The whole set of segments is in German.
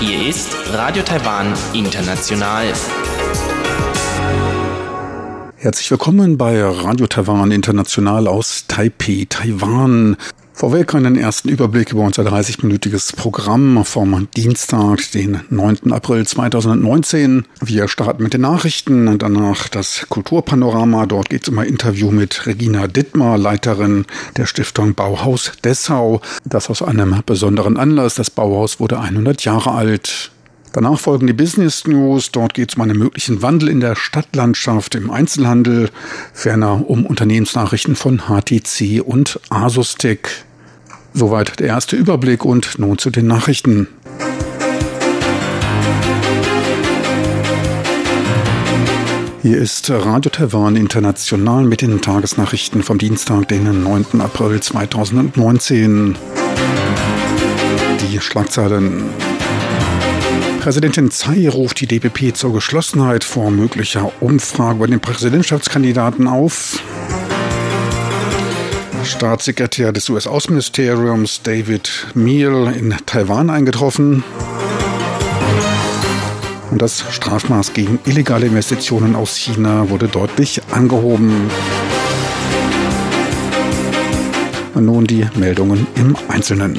Hier ist Radio Taiwan International. Herzlich willkommen bei Radio Taiwan International aus Taipei, Taiwan. Vorweg einen ersten Überblick über unser 30-minütiges Programm vom Dienstag, den 9. April 2019. Wir starten mit den Nachrichten, danach das Kulturpanorama. Dort geht es um ein Interview mit Regina Dittmar, Leiterin der Stiftung Bauhaus Dessau. Das aus einem besonderen Anlass. Das Bauhaus wurde 100 Jahre alt. Danach folgen die Business News. Dort geht es um einen möglichen Wandel in der Stadtlandschaft, im Einzelhandel, ferner um Unternehmensnachrichten von HTC und Asustec. Soweit der erste Überblick und nun zu den Nachrichten. Hier ist Radio Taiwan International mit den Tagesnachrichten vom Dienstag, den 9. April 2019. Die Schlagzeilen. Präsidentin Tsai ruft die DPP zur Geschlossenheit vor möglicher Umfrage bei den Präsidentschaftskandidaten auf. Staatssekretär des US-Außenministeriums David Meal in Taiwan eingetroffen. Und das Strafmaß gegen illegale Investitionen aus China wurde deutlich angehoben. Und nun die Meldungen im Einzelnen.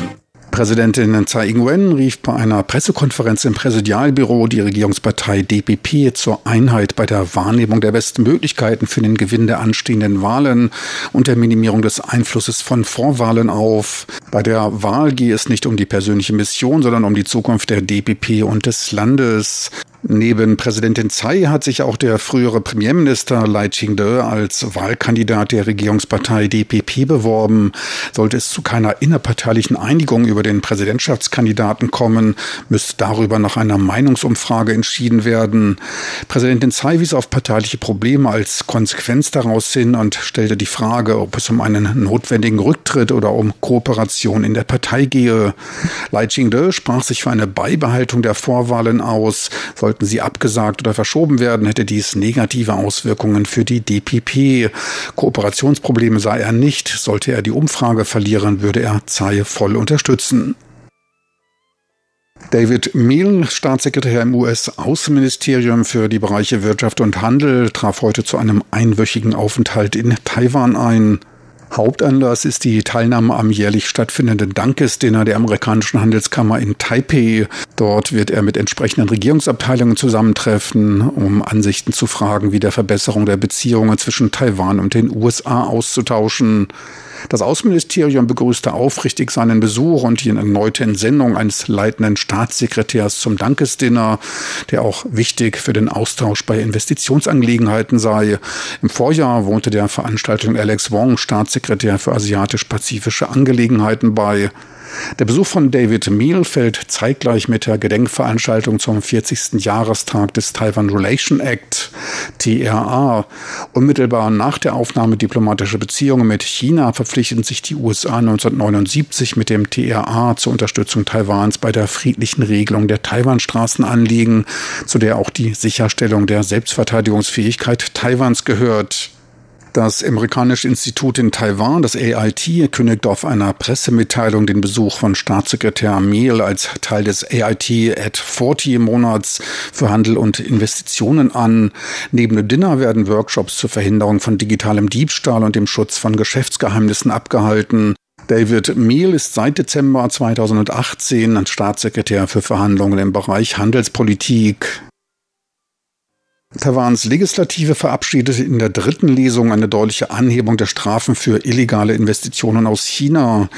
Präsidentin Tsai Ing-wen rief bei einer Pressekonferenz im Präsidialbüro die Regierungspartei DPP zur Einheit bei der Wahrnehmung der besten Möglichkeiten für den Gewinn der anstehenden Wahlen und der Minimierung des Einflusses von Vorwahlen auf. Bei der Wahl gehe es nicht um die persönliche Mission, sondern um die Zukunft der DPP und des Landes. Neben Präsidentin Tsai hat sich auch der frühere Premierminister Lai Ching-de als Wahlkandidat der Regierungspartei DPP beworben. Sollte es zu keiner innerparteilichen Einigung über den Präsidentschaftskandidaten kommen, müsste darüber nach einer Meinungsumfrage entschieden werden. Präsidentin Tsai wies auf parteiliche Probleme als Konsequenz daraus hin und stellte die Frage, ob es um einen notwendigen Rücktritt oder um Kooperation in der Partei gehe. Lai Ching-de sprach sich für eine Beibehaltung der Vorwahlen aus. Sollten sie abgesagt oder verschoben werden, hätte dies negative Auswirkungen für die DPP. Kooperationsprobleme sah er nicht. Sollte er die Umfrage verlieren, würde er Zaye voll unterstützen. David Meal, Staatssekretär im US-Außenministerium für die Bereiche Wirtschaft und Handel, traf heute zu einem einwöchigen Aufenthalt in Taiwan ein. Hauptanlass ist die Teilnahme am jährlich stattfindenden Dankesdinner der amerikanischen Handelskammer in Taipei. Dort wird er mit entsprechenden Regierungsabteilungen zusammentreffen, um Ansichten zu fragen, wie der Verbesserung der Beziehungen zwischen Taiwan und den USA auszutauschen. Das Außenministerium begrüßte aufrichtig seinen Besuch und die erneute Entsendung eines leitenden Staatssekretärs zum Dankesdinner, der auch wichtig für den Austausch bei Investitionsangelegenheiten sei. Im Vorjahr wohnte der Veranstaltung Alex Wong, Staatssekretär für asiatisch-pazifische Angelegenheiten bei. Der Besuch von David Meal fällt zeitgleich mit der Gedenkveranstaltung zum 40. Jahrestag des Taiwan Relation Act, TRA. Unmittelbar nach der Aufnahme diplomatischer Beziehungen mit China verpflichteten sich die USA 1979 mit dem TRA zur Unterstützung Taiwans bei der friedlichen Regelung der Taiwanstraßenanliegen, zu der auch die Sicherstellung der Selbstverteidigungsfähigkeit Taiwans gehört. Das amerikanische Institut in Taiwan, das AIT, kündigt auf einer Pressemitteilung den Besuch von Staatssekretär Mehl als Teil des AIT at 40 Monats für Handel und Investitionen an. Neben dem Dinner werden Workshops zur Verhinderung von digitalem Diebstahl und dem Schutz von Geschäftsgeheimnissen abgehalten. David Mehl ist seit Dezember 2018 Staatssekretär für Verhandlungen im Bereich Handelspolitik. Taiwans Legislative verabschiedete in der dritten Lesung eine deutliche Anhebung der Strafen für illegale Investitionen aus China.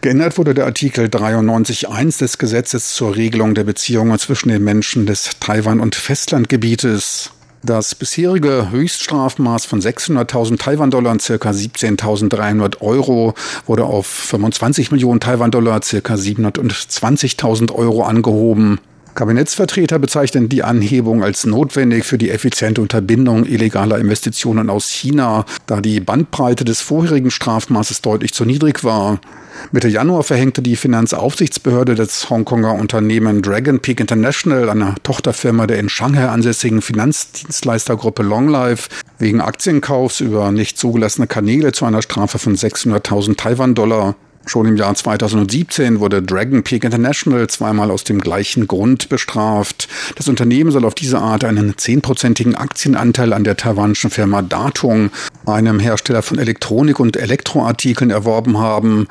Geändert wurde der Artikel 93.1 des Gesetzes zur Regelung der Beziehungen zwischen den Menschen des Taiwan- und Festlandgebietes. Das bisherige Höchststrafmaß von 600.000 Taiwan-Dollar, circa 17.300 Euro, wurde auf 25 Millionen Taiwan-Dollar, circa 720.000 Euro angehoben. Kabinettsvertreter bezeichnen die Anhebung als notwendig für die effiziente Unterbindung illegaler Investitionen aus China, da die Bandbreite des vorherigen Strafmaßes deutlich zu niedrig war. Mitte Januar verhängte die Finanzaufsichtsbehörde des Hongkonger Unternehmen Dragon Peak International, einer Tochterfirma der in Shanghai ansässigen Finanzdienstleistergruppe Longlife, wegen Aktienkaufs über nicht zugelassene Kanäle zu einer Strafe von 600.000 Taiwan-Dollar. Schon im Jahr 2017 wurde Dragon Peak International zweimal aus dem gleichen Grund bestraft. Das Unternehmen soll auf diese Art einen zehnprozentigen Aktienanteil an der taiwanischen Firma Datung, einem Hersteller von Elektronik- und Elektroartikeln, erworben haben.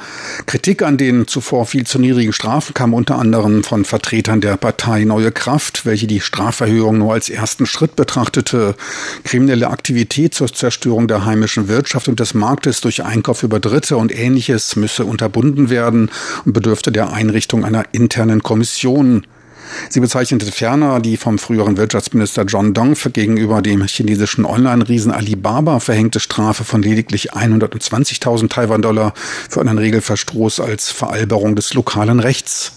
Kritik an den zuvor viel zu niedrigen Strafen kam unter anderem von Vertretern der Partei Neue Kraft, welche die Straferhöhung nur als ersten Schritt betrachtete. Kriminelle Aktivität zur Zerstörung der heimischen Wirtschaft und des Marktes durch Einkauf über Dritte und ähnliches müsse unter unterbunden werden und bedürfte der Einrichtung einer internen Kommission. Sie bezeichnete ferner die vom früheren Wirtschaftsminister John Dong gegenüber dem chinesischen Online-Riesen Alibaba verhängte Strafe von lediglich 120.000 Taiwan-Dollar für einen Regelverstoß als Veralberung des lokalen Rechts.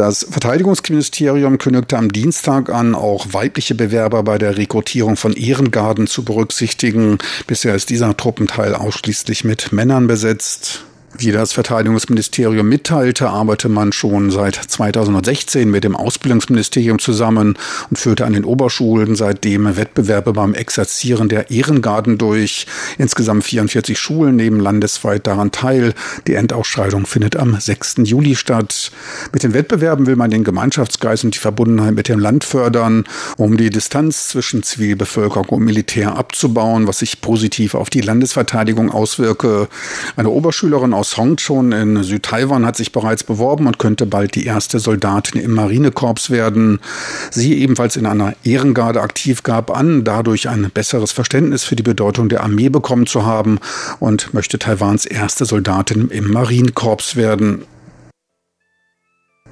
Das Verteidigungsministerium kündigte am Dienstag an, auch weibliche Bewerber bei der Rekrutierung von Ehrengarden zu berücksichtigen. Bisher ist dieser Truppenteil ausschließlich mit Männern besetzt. Wie das Verteidigungsministerium mitteilte, arbeite man schon seit 2016 mit dem Ausbildungsministerium zusammen und führte an den Oberschulen seitdem Wettbewerbe beim Exerzieren der Ehrengarden durch. Insgesamt 44 Schulen nehmen landesweit daran teil. Die Endausscheidung findet am 6. Juli statt. Mit den Wettbewerben will man den Gemeinschaftsgeist und die Verbundenheit mit dem Land fördern, um die Distanz zwischen Zivilbevölkerung und Militär abzubauen, was sich positiv auf die Landesverteidigung auswirke. Eine Oberschülerin aus Hongchun in Südtaiwan hat sich bereits beworben und könnte bald die erste Soldatin im Marinekorps werden. Sie ebenfalls in einer Ehrengarde aktiv gab an, dadurch ein besseres Verständnis für die Bedeutung der Armee bekommen zu haben und möchte Taiwans erste Soldatin im Marinekorps werden.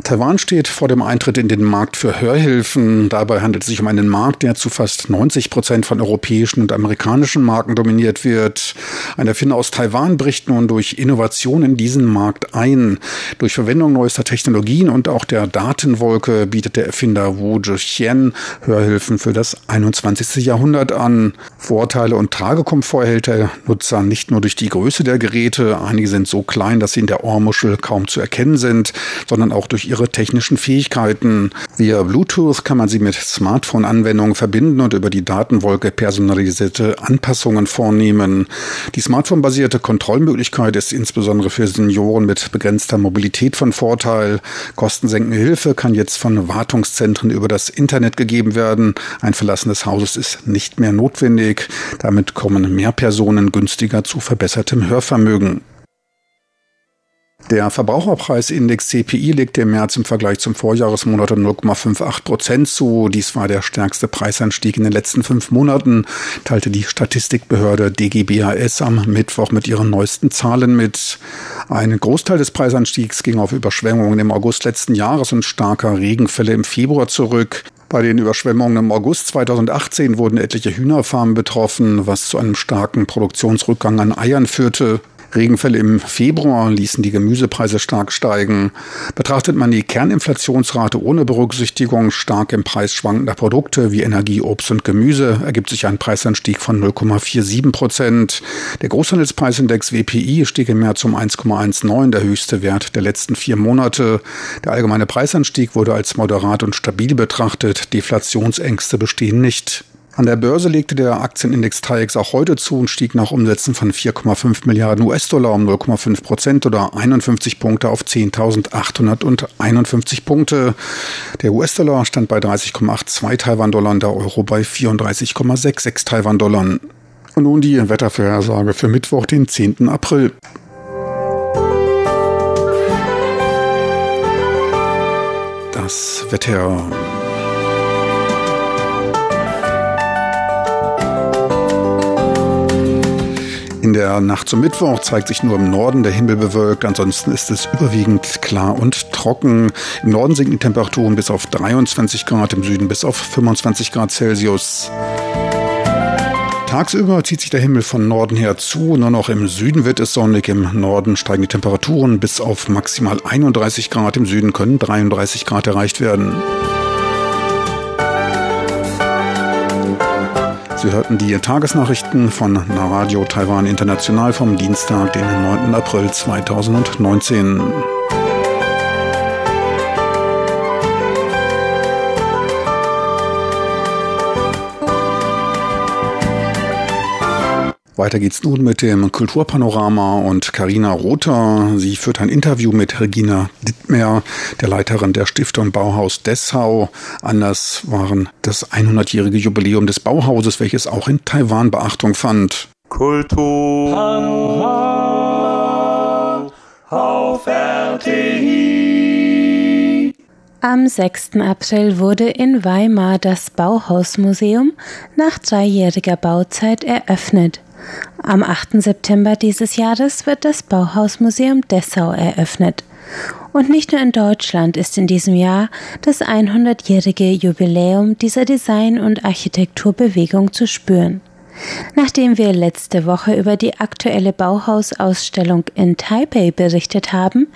Taiwan steht vor dem Eintritt in den Markt für Hörhilfen. Dabei handelt es sich um einen Markt, der zu fast 90 Prozent von europäischen und amerikanischen Marken dominiert wird. Ein Erfinder aus Taiwan bricht nun durch Innovation in diesen Markt ein. Durch Verwendung neuester Technologien und auch der Datenwolke bietet der Erfinder Wu Zhixian Hörhilfen für das 21. Jahrhundert an. Vorteile und Tragekomfort erhält der Nutzer nicht nur durch die Größe der Geräte, einige sind so klein, dass sie in der Ohrmuschel kaum zu erkennen sind, sondern auch durch ihre technischen Fähigkeiten. Via Bluetooth kann man sie mit Smartphone-Anwendungen verbinden und über die Datenwolke personalisierte Anpassungen vornehmen. Die Smartphone-basierte Kontrollmöglichkeit ist insbesondere für Senioren mit begrenzter Mobilität von Vorteil. Kostensenkende Hilfe kann jetzt von Wartungszentren über das Internet gegeben werden. Ein Verlassen des Hauses ist nicht mehr notwendig. Damit kommen mehr Personen günstiger zu verbessertem Hörvermögen. Der Verbraucherpreisindex CPI legte im März im Vergleich zum Vorjahresmonat um 0,58 Prozent zu. Dies war der stärkste Preisanstieg in den letzten fünf Monaten, teilte die Statistikbehörde DGBAS am Mittwoch mit ihren neuesten Zahlen mit. Ein Großteil des Preisanstiegs ging auf Überschwemmungen im August letzten Jahres und starker Regenfälle im Februar zurück. Bei den Überschwemmungen im August 2018 wurden etliche Hühnerfarmen betroffen, was zu einem starken Produktionsrückgang an Eiern führte. Regenfälle im Februar ließen die Gemüsepreise stark steigen. Betrachtet man die Kerninflationsrate ohne Berücksichtigung stark im Preis schwankender Produkte wie Energie, Obst und Gemüse, ergibt sich ein Preisanstieg von 0,47 Prozent. Der Großhandelspreisindex WPI stieg im März um 1,19, der höchste Wert der letzten vier Monate. Der allgemeine Preisanstieg wurde als moderat und stabil betrachtet. Deflationsängste bestehen nicht. An der Börse legte der Aktienindex TAIEX auch heute zu und stieg nach Umsätzen von 4,5 Milliarden US-Dollar um 0,5 Prozent oder 51 Punkte auf 10.851 Punkte. Der US-Dollar stand bei 30,82 Taiwan-Dollar und der Euro bei 34,66 Taiwan-Dollar. Und nun die Wettervorhersage für Mittwoch, den 10. April. Das Wetter In der Nacht zum Mittwoch zeigt sich nur im Norden der Himmel bewölkt, ansonsten ist es überwiegend klar und trocken. Im Norden sinken die Temperaturen bis auf 23 Grad, im Süden bis auf 25 Grad Celsius. Tagsüber zieht sich der Himmel von Norden her zu, nur noch im Süden wird es sonnig, im Norden steigen die Temperaturen bis auf maximal 31 Grad, im Süden können 33 Grad erreicht werden. Sie hörten die Tagesnachrichten von Radio Taiwan International vom Dienstag, den 9. April 2019. Weiter geht's nun mit dem Kulturpanorama und Karina Rother. Sie führt ein Interview mit Regina Dittmer, der Leiterin der Stiftung Bauhaus Dessau. Anlass waren das 100-jährige Jubiläum des Bauhauses, welches auch in Taiwan Beachtung fand. Kultur auf RTI. Am 6. April wurde in Weimar das Bauhausmuseum nach dreijähriger Bauzeit eröffnet. Am 8. September dieses Jahres wird das Bauhausmuseum Dessau eröffnet. Und nicht nur in Deutschland ist in diesem Jahr das 100-jährige Jubiläum dieser Design- und Architekturbewegung zu spüren. Nachdem wir letzte Woche über die aktuelle Bauhausausstellung in Taipei berichtet haben,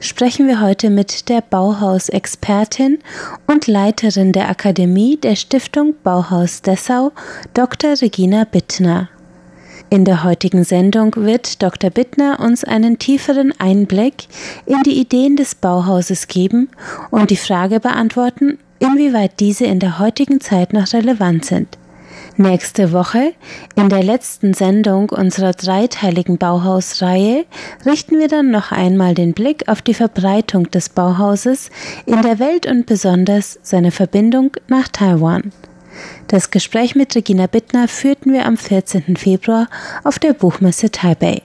sprechen wir heute mit der Bauhausexpertin und Leiterin der Akademie der Stiftung Bauhaus Dessau, Dr. Regina Bittner. In der heutigen Sendung wird Dr. Bittner uns einen tieferen Einblick in die Ideen des Bauhauses geben und die Frage beantworten, inwieweit diese in der heutigen Zeit noch relevant sind. Nächste Woche, in der letzten Sendung unserer dreiteiligen Bauhausreihe, richten wir dann noch einmal den Blick auf die Verbreitung des Bauhauses in der Welt und besonders seine Verbindung nach Taiwan. Das Gespräch mit Regina Bittner führten wir am 14. Februar auf der Buchmesse Taipei.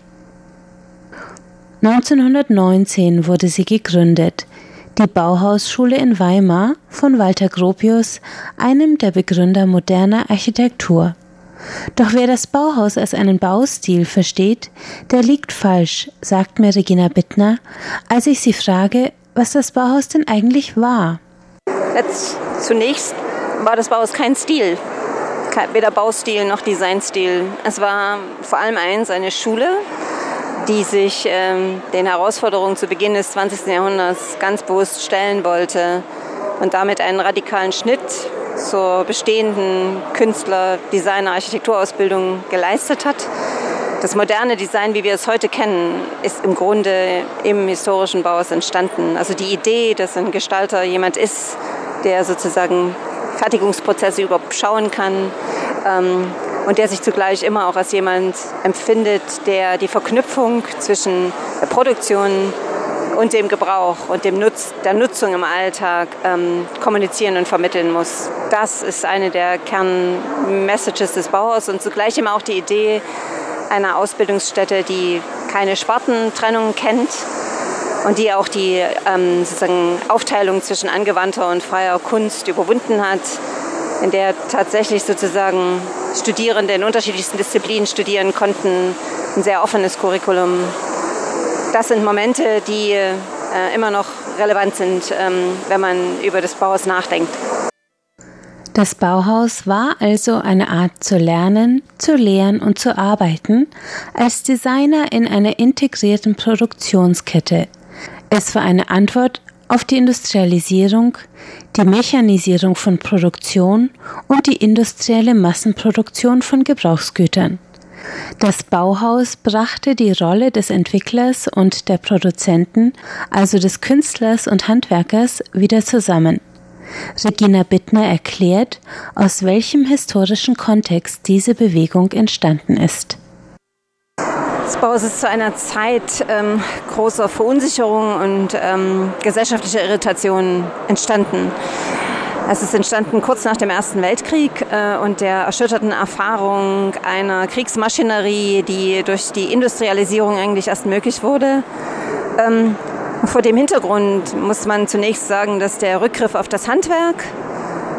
1919 wurde sie gegründet, die Bauhausschule in Weimar von Walter Gropius, einem der Begründer moderner Architektur. Doch wer das Bauhaus als einen Baustil versteht, der liegt falsch, sagt mir Regina Bittner, als ich sie frage, was das Bauhaus denn eigentlich war. Jetzt zunächst war das Bauhaus kein Stil, weder Baustil noch Designstil. Es war vor allem eins, eine Schule, die sich ähm, den Herausforderungen zu Beginn des 20. Jahrhunderts ganz bewusst stellen wollte und damit einen radikalen Schnitt zur bestehenden Künstler-, Designer-, Architekturausbildung geleistet hat. Das moderne Design, wie wir es heute kennen, ist im Grunde im historischen Bauhaus entstanden. Also die Idee, dass ein Gestalter jemand ist, der sozusagen Fertigungsprozesse überschauen kann ähm, und der sich zugleich immer auch als jemand empfindet, der die Verknüpfung zwischen der Produktion und dem Gebrauch und dem Nutz, der Nutzung im Alltag ähm, kommunizieren und vermitteln muss. Das ist eine der Kernmessages des Bauhaus und zugleich immer auch die Idee einer Ausbildungsstätte, die keine Spartentrennung kennt, und die auch die ähm, sozusagen Aufteilung zwischen angewandter und freier Kunst überwunden hat, in der tatsächlich sozusagen Studierende in unterschiedlichsten Disziplinen studieren konnten, ein sehr offenes Curriculum. Das sind Momente, die äh, immer noch relevant sind, ähm, wenn man über das Bauhaus nachdenkt. Das Bauhaus war also eine Art zu lernen, zu lehren und zu arbeiten als Designer in einer integrierten Produktionskette, es war eine Antwort auf die Industrialisierung, die Mechanisierung von Produktion und die industrielle Massenproduktion von Gebrauchsgütern. Das Bauhaus brachte die Rolle des Entwicklers und der Produzenten, also des Künstlers und Handwerkers, wieder zusammen. Regina Bittner erklärt, aus welchem historischen Kontext diese Bewegung entstanden ist. Ausbaus ist zu einer Zeit ähm, großer Verunsicherung und ähm, gesellschaftlicher Irritation entstanden. Es ist entstanden kurz nach dem Ersten Weltkrieg äh, und der erschütterten Erfahrung einer Kriegsmaschinerie, die durch die Industrialisierung eigentlich erst möglich wurde. Ähm, vor dem Hintergrund muss man zunächst sagen, dass der Rückgriff auf das Handwerk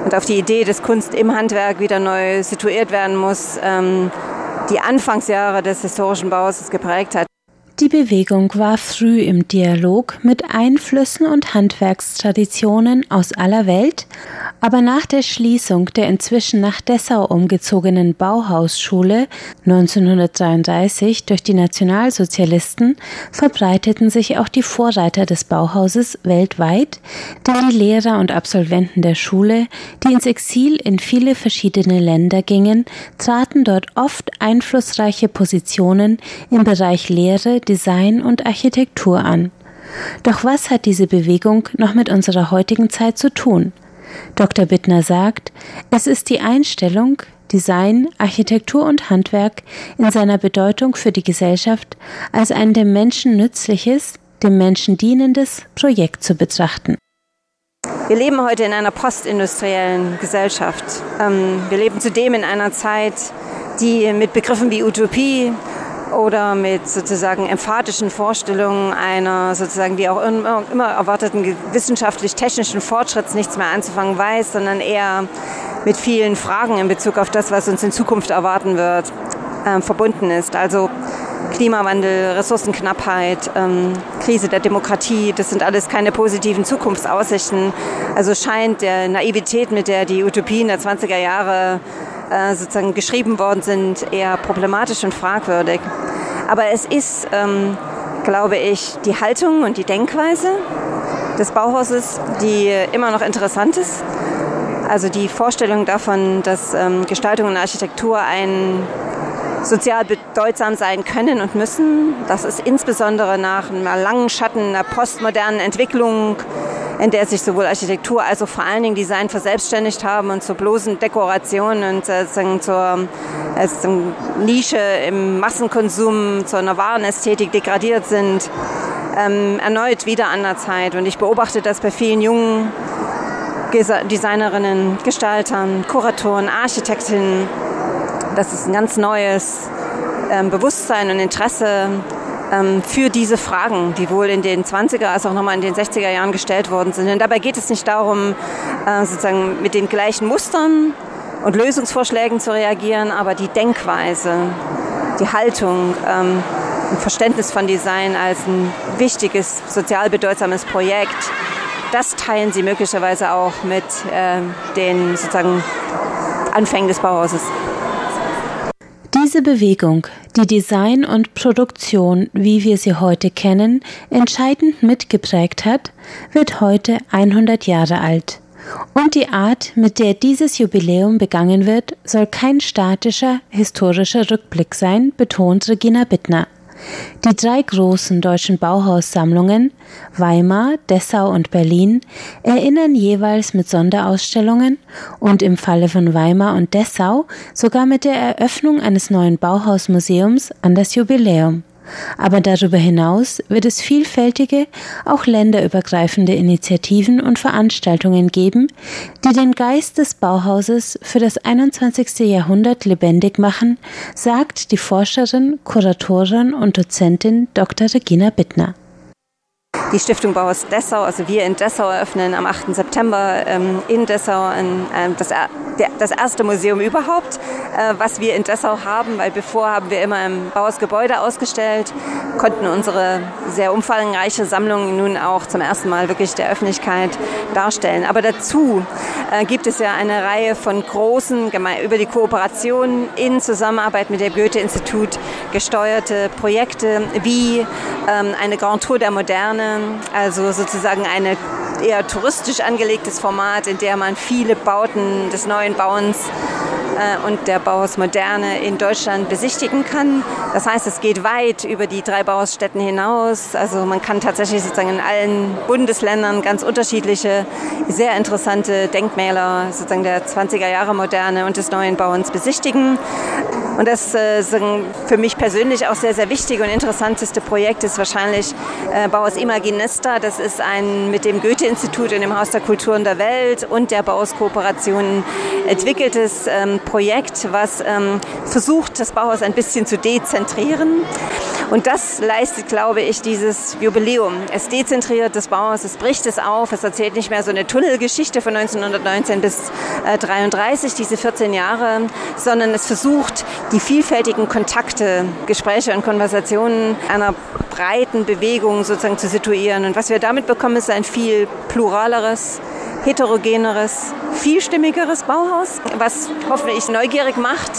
und auf die Idee, dass Kunst im Handwerk wieder neu situiert werden muss, ähm, die Anfangsjahre des historischen Baus geprägt hat. Die Bewegung war früh im Dialog mit Einflüssen und Handwerkstraditionen aus aller Welt, aber nach der Schließung der inzwischen nach Dessau umgezogenen Bauhausschule 1933 durch die Nationalsozialisten verbreiteten sich auch die Vorreiter des Bauhauses weltweit, denn die Lehrer und Absolventen der Schule, die ins Exil in viele verschiedene Länder gingen, traten dort oft einflussreiche Positionen im Bereich Lehre, Design und Architektur an. Doch was hat diese Bewegung noch mit unserer heutigen Zeit zu tun? Dr. Bittner sagt, es ist die Einstellung, Design, Architektur und Handwerk in seiner Bedeutung für die Gesellschaft als ein dem Menschen nützliches, dem Menschen dienendes Projekt zu betrachten. Wir leben heute in einer postindustriellen Gesellschaft. Ähm, wir leben zudem in einer Zeit, die mit Begriffen wie Utopie oder mit sozusagen emphatischen Vorstellungen einer sozusagen wie auch immer, immer erwarteten wissenschaftlich-technischen Fortschritts nichts mehr anzufangen weiß, sondern eher mit vielen Fragen in Bezug auf das, was uns in Zukunft erwarten wird, äh, verbunden ist. Also Klimawandel, Ressourcenknappheit, ähm, Krise der Demokratie, das sind alles keine positiven Zukunftsaussichten. Also scheint der Naivität, mit der die Utopien der 20er Jahre äh, sozusagen geschrieben worden sind, eher problematisch und fragwürdig. Aber es ist, ähm, glaube ich, die Haltung und die Denkweise des Bauhauses, die immer noch interessant ist. Also die Vorstellung davon, dass ähm, Gestaltung und Architektur ein sozial bedeutsam sein können und müssen. Das ist insbesondere nach einer langen Schatten einer postmodernen Entwicklung, in der sich sowohl Architektur als auch vor allen Dingen Design verselbstständigt haben und zur bloßen Dekoration und äh, zur äh, Nische im Massenkonsum, zu einer Warenästhetik degradiert sind, ähm, erneut wieder an der Zeit. Und ich beobachte das bei vielen jungen Designerinnen, Gestaltern, Kuratoren, Architektinnen, das ist ein ganz neues ähm, Bewusstsein und Interesse für diese Fragen, die wohl in den 20er als auch nochmal in den 60er Jahren gestellt worden sind. Und dabei geht es nicht darum, äh, sozusagen mit den gleichen Mustern und Lösungsvorschlägen zu reagieren, aber die Denkweise, die Haltung, ähm, ein Verständnis von Design als ein wichtiges, sozial bedeutsames Projekt, das teilen sie möglicherweise auch mit äh, den sozusagen Anfängen des Bauhauses. Diese Bewegung, die Design und Produktion, wie wir sie heute kennen, entscheidend mitgeprägt hat, wird heute 100 Jahre alt. Und die Art, mit der dieses Jubiläum begangen wird, soll kein statischer historischer Rückblick sein, betont Regina Bittner. Die drei großen deutschen Bauhaussammlungen Weimar, Dessau und Berlin erinnern jeweils mit Sonderausstellungen und im Falle von Weimar und Dessau sogar mit der Eröffnung eines neuen Bauhausmuseums an das Jubiläum. Aber darüber hinaus wird es vielfältige, auch länderübergreifende Initiativen und Veranstaltungen geben, die den Geist des Bauhauses für das 21. Jahrhundert lebendig machen, sagt die Forscherin, Kuratorin und Dozentin Dr. Regina Bittner. Die Stiftung Bauhaus Dessau, also wir in Dessau eröffnen am 8. September ähm, in Dessau ein, äh, das, der, das erste Museum überhaupt, äh, was wir in Dessau haben, weil bevor haben wir immer im Bauhausgebäude ausgestellt, konnten unsere sehr umfangreiche Sammlung nun auch zum ersten Mal wirklich der Öffentlichkeit darstellen. Aber dazu äh, gibt es ja eine Reihe von großen, über die Kooperation in Zusammenarbeit mit dem Goethe-Institut gesteuerte Projekte wie ähm, eine Grand Tour der Moderne, also sozusagen ein eher touristisch angelegtes Format, in der man viele Bauten des neuen Bauens äh, und der Bauhaus Moderne in Deutschland besichtigen kann. Das heißt, es geht weit über die drei Bauhausstätten hinaus. Also man kann tatsächlich sozusagen in allen Bundesländern ganz unterschiedliche, sehr interessante Denkmäler sozusagen der 20er Jahre Moderne und des neuen Bauens besichtigen. Und das äh, für mich persönlich auch sehr, sehr wichtige und interessanteste Projekt ist wahrscheinlich äh, Bauhaus Imaginista. Das ist ein mit dem Goethe-Institut und dem Haus der Kulturen der Welt und der Bauhaus Kooperation entwickeltes ähm, Projekt, was ähm, versucht, das Bauhaus ein bisschen zu dezentrieren Und das leistet, glaube ich, dieses Jubiläum. Es dezentriert das Bauhaus, es bricht es auf, es erzählt nicht mehr so eine Tunnelgeschichte von 1919 bis äh, 33, diese 14 Jahre, sondern es versucht, die vielfältigen Kontakte, Gespräche und Konversationen einer breiten Bewegung sozusagen zu situieren. Und was wir damit bekommen, ist ein viel pluraleres, heterogeneres, vielstimmigeres Bauhaus, was hoffentlich neugierig macht,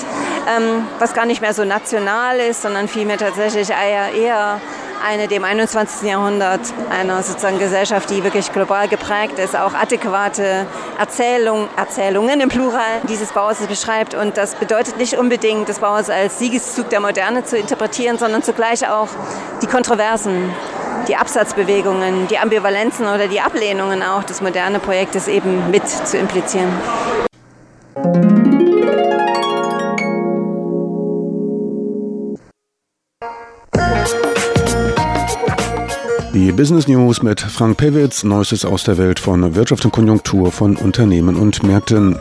ähm, was gar nicht mehr so national ist, sondern vielmehr tatsächlich eher, eine dem 21. Jahrhundert einer sozusagen Gesellschaft, die wirklich global geprägt ist, auch adäquate Erzählung, Erzählungen im Plural dieses Bauhauses beschreibt. Und das bedeutet nicht unbedingt, das Bauhaus als Siegeszug der Moderne zu interpretieren, sondern zugleich auch die Kontroversen, die Absatzbewegungen, die Ambivalenzen oder die Ablehnungen auch des moderne Projektes eben mit zu implizieren. Die Business News mit Frank Pewitz, Neuestes aus der Welt von Wirtschaft und Konjunktur von Unternehmen und Märkten.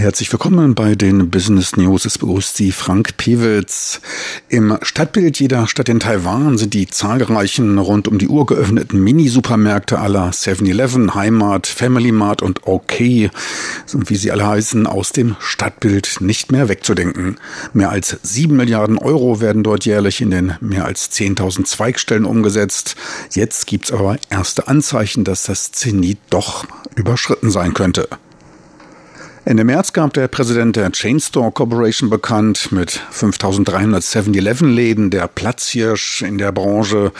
Herzlich willkommen bei den Business News. Es begrüßt Sie Frank Pewitz. Im Stadtbild jeder Stadt in Taiwan sind die zahlreichen rund um die Uhr geöffneten Mini-Supermärkte aller 7-Eleven, Heimat, Family Mart und OK, wie sie alle heißen, aus dem Stadtbild nicht mehr wegzudenken. Mehr als sieben Milliarden Euro werden dort jährlich in den mehr als 10.000 Zweigstellen umgesetzt. Jetzt gibt's aber erste Anzeichen, dass das Zenit doch überschritten sein könnte. Ende März gab der Präsident der Chain Store Corporation bekannt, mit 5300 7-Eleven-Läden der Platzhirsch in der Branche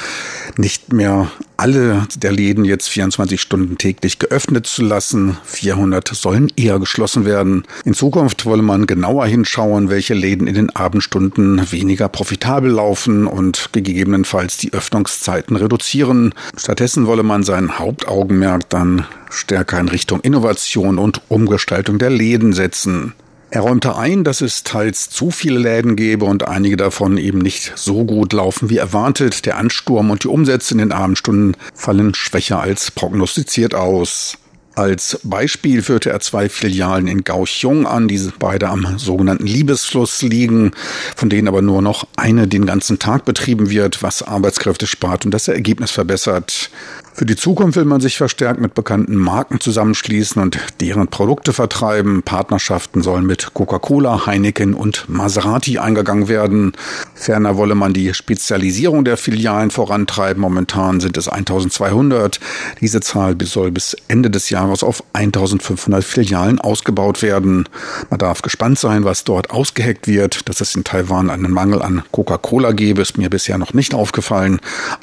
nicht mehr alle der Läden jetzt 24 Stunden täglich geöffnet zu lassen. 400 sollen eher geschlossen werden. In Zukunft wolle man genauer hinschauen, welche Läden in den Abendstunden weniger profitabel laufen und gegebenenfalls die Öffnungszeiten reduzieren. Stattdessen wolle man sein Hauptaugenmerk dann stärker in Richtung Innovation und Umgestaltung der Läden setzen. Er räumte ein, dass es teils zu viele Läden gäbe und einige davon eben nicht so gut laufen wie erwartet. Der Ansturm und die Umsätze in den Abendstunden fallen schwächer als prognostiziert aus. Als Beispiel führte er zwei Filialen in Kaohsiung an, die beide am sogenannten Liebesfluss liegen, von denen aber nur noch eine den ganzen Tag betrieben wird, was Arbeitskräfte spart und das Ergebnis verbessert. Für die Zukunft will man sich verstärkt mit bekannten Marken zusammenschließen und deren Produkte vertreiben. Partnerschaften sollen mit Coca-Cola, Heineken und Maserati eingegangen werden. Ferner wolle man die Spezialisierung der Filialen vorantreiben. Momentan sind es 1200. Diese Zahl soll bis Ende des Jahres auf 1500 Filialen ausgebaut werden. Man darf gespannt sein, was dort ausgeheckt wird. Dass es in Taiwan einen Mangel an Coca-Cola gebe, ist mir bisher noch nicht aufgefallen.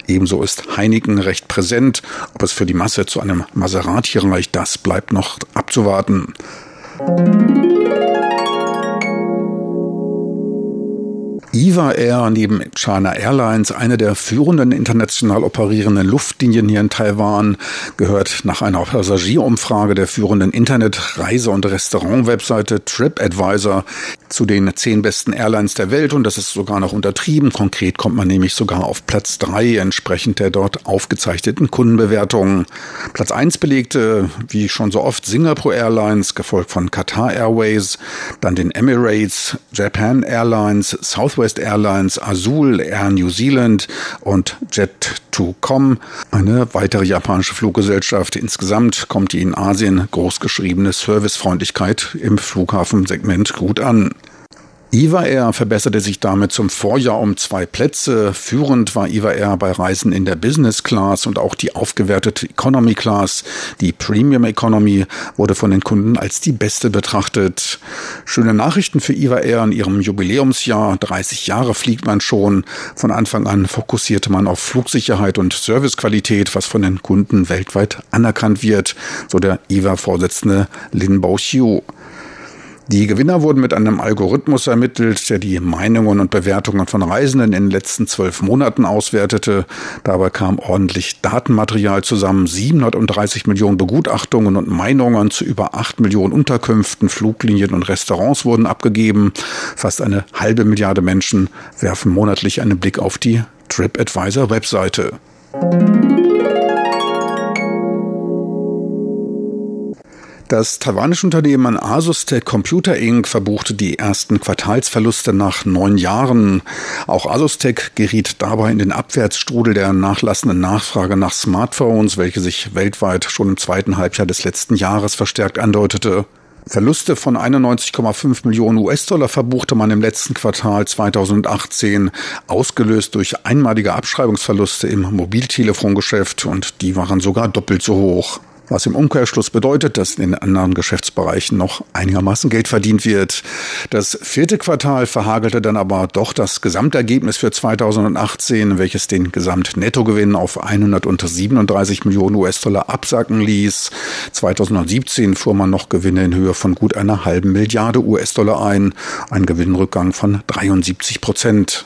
Ebenso ist Heineken recht präsent. Ob es für die Masse zu einem Maserati reicht, das bleibt noch abzuwarten. Eva Air neben China Airlines, eine der führenden international operierenden Luftlinien hier in Taiwan, gehört nach einer Passagierumfrage der führenden Internet-, Reise- und Restaurant-Webseite TripAdvisor zu den zehn besten Airlines der Welt und das ist sogar noch untertrieben. Konkret kommt man nämlich sogar auf Platz drei entsprechend der dort aufgezeichneten Kundenbewertungen. Platz eins belegte, wie schon so oft, Singapore Airlines, gefolgt von Qatar Airways, dann den Emirates, Japan Airlines, Southwest Southwest Airlines, Azul, Air New Zealand und Jet2Com, eine weitere japanische Fluggesellschaft. Insgesamt kommt die in Asien großgeschriebene Servicefreundlichkeit im Flughafensegment gut an. Iva Air verbesserte sich damit zum Vorjahr um zwei Plätze. Führend war Iva Air bei Reisen in der Business Class und auch die aufgewertete Economy Class, die Premium Economy, wurde von den Kunden als die beste betrachtet. Schöne Nachrichten für Iva Air in ihrem Jubiläumsjahr. 30 Jahre fliegt man schon. Von Anfang an fokussierte man auf Flugsicherheit und Servicequalität, was von den Kunden weltweit anerkannt wird, so der Iva-Vorsitzende Lin Bao-Xiu. Die Gewinner wurden mit einem Algorithmus ermittelt, der die Meinungen und Bewertungen von Reisenden in den letzten zwölf Monaten auswertete. Dabei kam ordentlich Datenmaterial zusammen. 730 Millionen Begutachtungen und Meinungen zu über 8 Millionen Unterkünften, Fluglinien und Restaurants wurden abgegeben. Fast eine halbe Milliarde Menschen werfen monatlich einen Blick auf die TripAdvisor Das taiwanische Unternehmen Asus Tech Computer Inc. verbuchte die ersten Quartalsverluste nach neun Jahren. Auch Asus Tech geriet dabei in den Abwärtsstrudel der nachlassenden Nachfrage nach Smartphones, welche sich weltweit schon im zweiten Halbjahr des letzten Jahres verstärkt andeutete. Verluste von 91,5 Millionen US-Dollar verbuchte man im letzten Quartal 2018, ausgelöst durch einmalige Abschreibungsverluste im Mobiltelefongeschäft und die waren sogar doppelt so hoch was im Umkehrschluss bedeutet, dass in anderen Geschäftsbereichen noch einigermaßen Geld verdient wird. Das vierte Quartal verhagelte dann aber doch das Gesamtergebnis für 2018, welches den Gesamtnettogewinn auf 137 Millionen US-Dollar absacken ließ. 2017 fuhr man noch Gewinne in Höhe von gut einer halben Milliarde US-Dollar ein, ein Gewinnrückgang von 73 Prozent.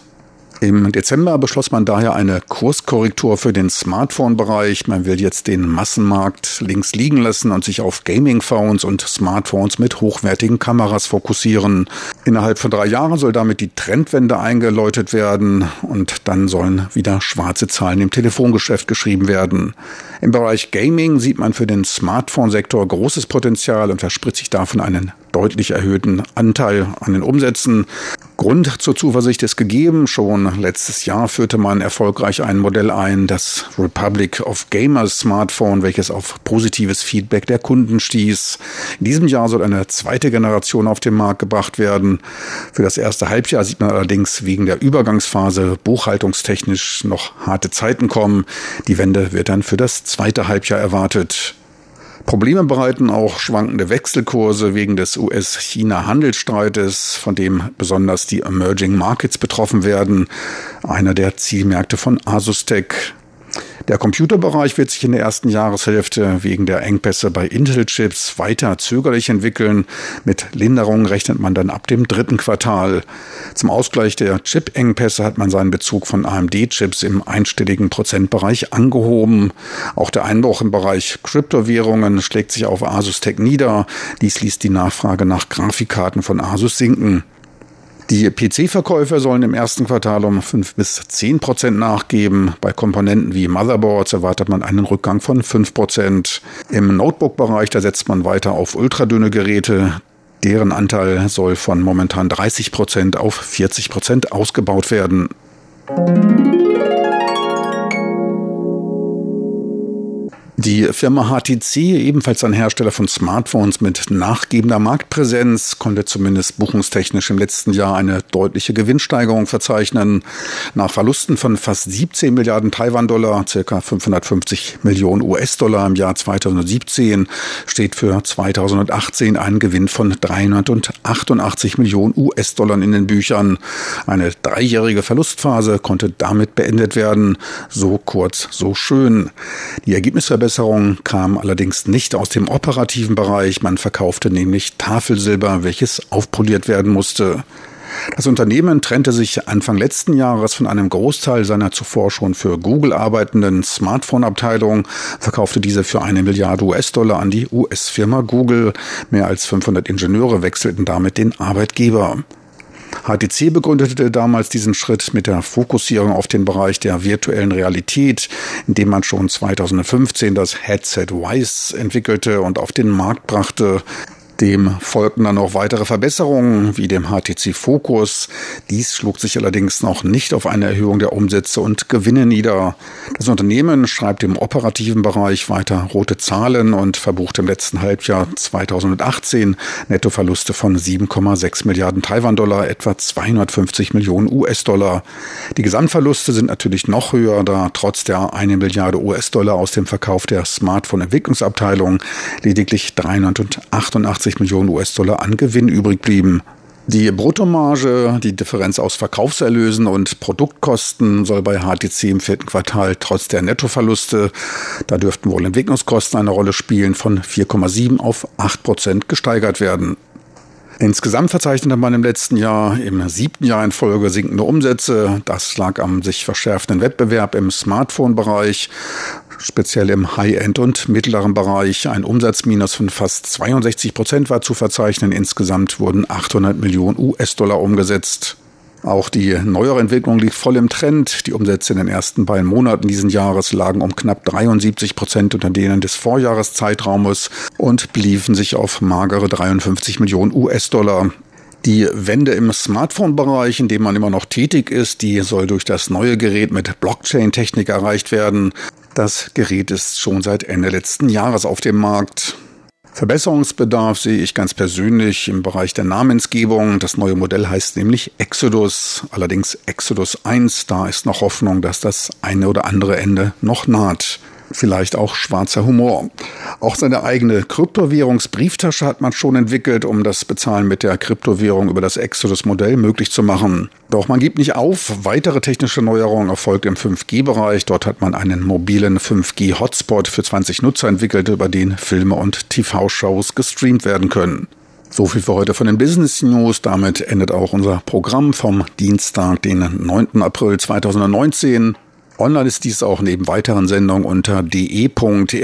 Im Dezember beschloss man daher eine Kurskorrektur für den Smartphone-Bereich. Man will jetzt den Massenmarkt links liegen lassen und sich auf Gaming-Phones und Smartphones mit hochwertigen Kameras fokussieren. Innerhalb von drei Jahren soll damit die Trendwende eingeläutet werden und dann sollen wieder schwarze Zahlen im Telefongeschäft geschrieben werden. Im Bereich Gaming sieht man für den Smartphone-Sektor großes Potenzial und verspricht sich davon einen deutlich erhöhten Anteil an den Umsätzen. Grund zur Zuversicht ist gegeben. Schon letztes Jahr führte man erfolgreich ein Modell ein, das Republic of Gamers Smartphone, welches auf positives Feedback der Kunden stieß. In diesem Jahr soll eine zweite Generation auf den Markt gebracht werden. Für das erste Halbjahr sieht man allerdings wegen der Übergangsphase buchhaltungstechnisch noch harte Zeiten kommen. Die Wende wird dann für das zweite Halbjahr erwartet. Probleme bereiten auch schwankende Wechselkurse wegen des US-China-Handelsstreites, von dem besonders die Emerging Markets betroffen werden. Einer der Zielmärkte von Asustec. Der Computerbereich wird sich in der ersten Jahreshälfte wegen der Engpässe bei Intel-Chips weiter zögerlich entwickeln. Mit Linderung rechnet man dann ab dem dritten Quartal. Zum Ausgleich der Chip-Engpässe hat man seinen Bezug von AMD-Chips im einstelligen Prozentbereich angehoben. Auch der Einbruch im Bereich Kryptowährungen schlägt sich auf Asus Tech nieder. Dies ließ die Nachfrage nach Grafikkarten von Asus sinken. Die PC-Verkäufe sollen im ersten Quartal um 5 bis 10 Prozent nachgeben. Bei Komponenten wie Motherboards erwartet man einen Rückgang von 5 Prozent. Im Notebook-Bereich, da setzt man weiter auf ultradünne Geräte. Deren Anteil soll von momentan 30 Prozent auf 40 Prozent ausgebaut werden. Die Firma HTC, ebenfalls ein Hersteller von Smartphones mit nachgebender Marktpräsenz, konnte zumindest buchungstechnisch im letzten Jahr eine deutliche Gewinnsteigerung verzeichnen. Nach Verlusten von fast 17 Milliarden Taiwan-Dollar, circa 550 Millionen US-Dollar im Jahr 2017, steht für 2018 ein Gewinn von 388 Millionen US-Dollar in den Büchern. Eine dreijährige Verlustphase konnte damit beendet werden. So kurz, so schön. Die Ergebnisverbesserung Verbesserung kam allerdings nicht aus dem operativen Bereich. Man verkaufte nämlich Tafelsilber, welches aufpoliert werden musste. Das Unternehmen trennte sich Anfang letzten Jahres von einem Großteil seiner zuvor schon für Google arbeitenden Smartphone-Abteilung, verkaufte diese für eine Milliarde US-Dollar an die US-Firma Google. Mehr als 500 Ingenieure wechselten damit den Arbeitgeber. HTC begründete damals diesen Schritt mit der Fokussierung auf den Bereich der virtuellen Realität, indem man schon 2015 das Headset Wise entwickelte und auf den Markt brachte. Dem folgten dann noch weitere Verbesserungen wie dem HTC Focus. Dies schlug sich allerdings noch nicht auf eine Erhöhung der Umsätze und Gewinne nieder. Das Unternehmen schreibt im operativen Bereich weiter rote Zahlen und verbucht im letzten Halbjahr 2018 Nettoverluste von 7,6 Milliarden Taiwan-Dollar, etwa 250 Millionen US-Dollar. Die Gesamtverluste sind natürlich noch höher, da trotz der eine Milliarde US-Dollar aus dem Verkauf der Smartphone-Entwicklungsabteilung lediglich 388 150 Millionen US-Dollar an Gewinn übrig blieben. Die Bruttomarge, die Differenz aus Verkaufserlösen und Produktkosten soll bei HTC im vierten Quartal trotz der Nettoverluste, da dürften wohl Entwicklungskosten eine Rolle spielen, von 4,7 auf 8 Prozent gesteigert werden. Insgesamt verzeichnete man im letzten Jahr im siebten Jahr in Folge sinkende Umsätze. Das lag am sich verschärfenden Wettbewerb im Smartphone-Bereich, speziell im High-End und mittleren Bereich. Ein Umsatzminus von fast 62 Prozent war zu verzeichnen. Insgesamt wurden 800 Millionen US-Dollar umgesetzt. Auch die neuere Entwicklung liegt voll im Trend. Die Umsätze in den ersten beiden Monaten diesen Jahres lagen um knapp 73 Prozent unter denen des Vorjahreszeitraumes und beliefen sich auf magere 53 Millionen US-Dollar. Die Wende im Smartphone-Bereich, in dem man immer noch tätig ist, die soll durch das neue Gerät mit Blockchain-Technik erreicht werden. Das Gerät ist schon seit Ende letzten Jahres auf dem Markt. Verbesserungsbedarf sehe ich ganz persönlich im Bereich der Namensgebung. Das neue Modell heißt nämlich Exodus, allerdings Exodus 1. Da ist noch Hoffnung, dass das eine oder andere Ende noch naht vielleicht auch schwarzer Humor. Auch seine eigene Kryptowährungsbrieftasche hat man schon entwickelt, um das Bezahlen mit der Kryptowährung über das Exodus-Modell möglich zu machen. Doch man gibt nicht auf. Weitere technische Neuerungen erfolgt im 5G-Bereich. Dort hat man einen mobilen 5G-Hotspot für 20 Nutzer entwickelt, über den Filme und TV-Shows gestreamt werden können. So viel für heute von den Business News. Damit endet auch unser Programm vom Dienstag, den 9. April 2019. Online ist dies auch neben weiteren Sendungen unter de.rti.org.uk